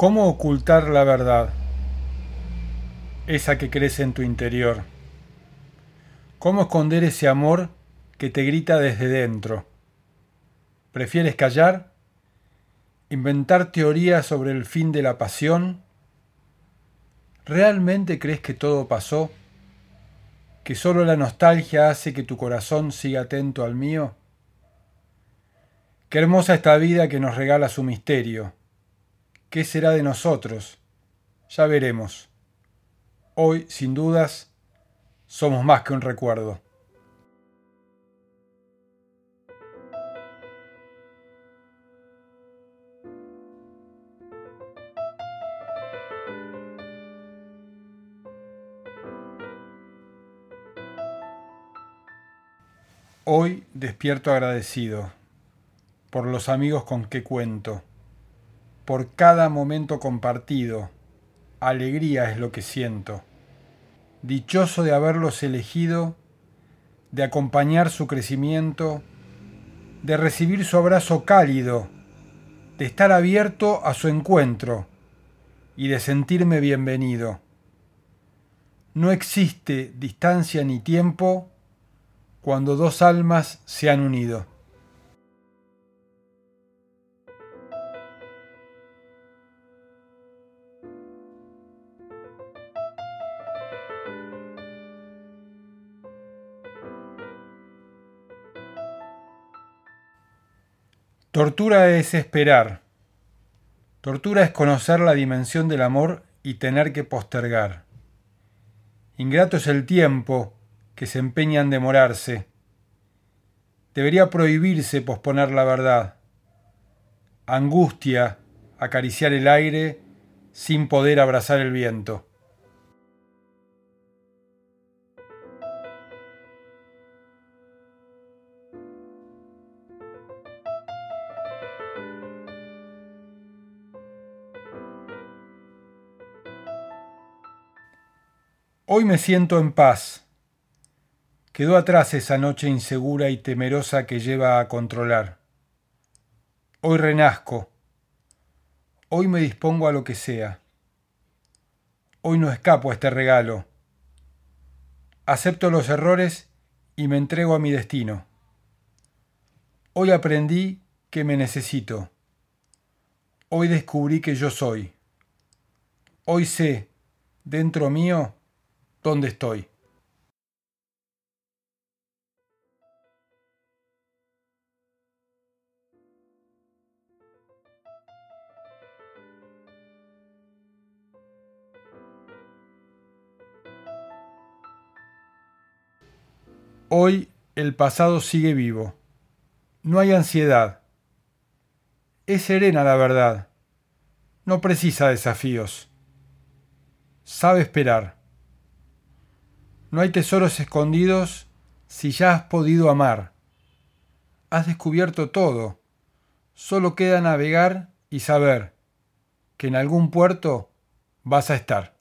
¿Cómo ocultar la verdad? Esa que crece en tu interior. ¿Cómo esconder ese amor que te grita desde dentro? ¿Prefieres callar? ¿Inventar teorías sobre el fin de la pasión? ¿Realmente crees que todo pasó? ¿Que solo la nostalgia hace que tu corazón siga atento al mío? Qué hermosa esta vida que nos regala su misterio ¿Qué será de nosotros? Ya veremos. Hoy, sin dudas, somos más que un recuerdo. Hoy despierto agradecido por los amigos con que cuento por cada momento compartido. Alegría es lo que siento. Dichoso de haberlos elegido, de acompañar su crecimiento, de recibir su abrazo cálido, de estar abierto a su encuentro y de sentirme bienvenido. No existe distancia ni tiempo cuando dos almas se han unido. Tortura es esperar. Tortura es conocer la dimensión del amor y tener que postergar. Ingrato es el tiempo que se empeña en demorarse. Debería prohibirse posponer la verdad. Angustia acariciar el aire sin poder abrazar el viento. Hoy me siento en paz. Quedó atrás esa noche insegura y temerosa que lleva a controlar. Hoy renazco. Hoy me dispongo a lo que sea. Hoy no escapo a este regalo. Acepto los errores y me entrego a mi destino. Hoy aprendí que me necesito. Hoy descubrí que yo soy. Hoy sé, dentro mío, dónde estoy. Hoy el pasado sigue vivo. No hay ansiedad. Es serena la verdad. No precisa desafíos. Sabe esperar. No hay tesoros escondidos si ya has podido amar. Has descubierto todo. Solo queda navegar y saber que en algún puerto vas a estar.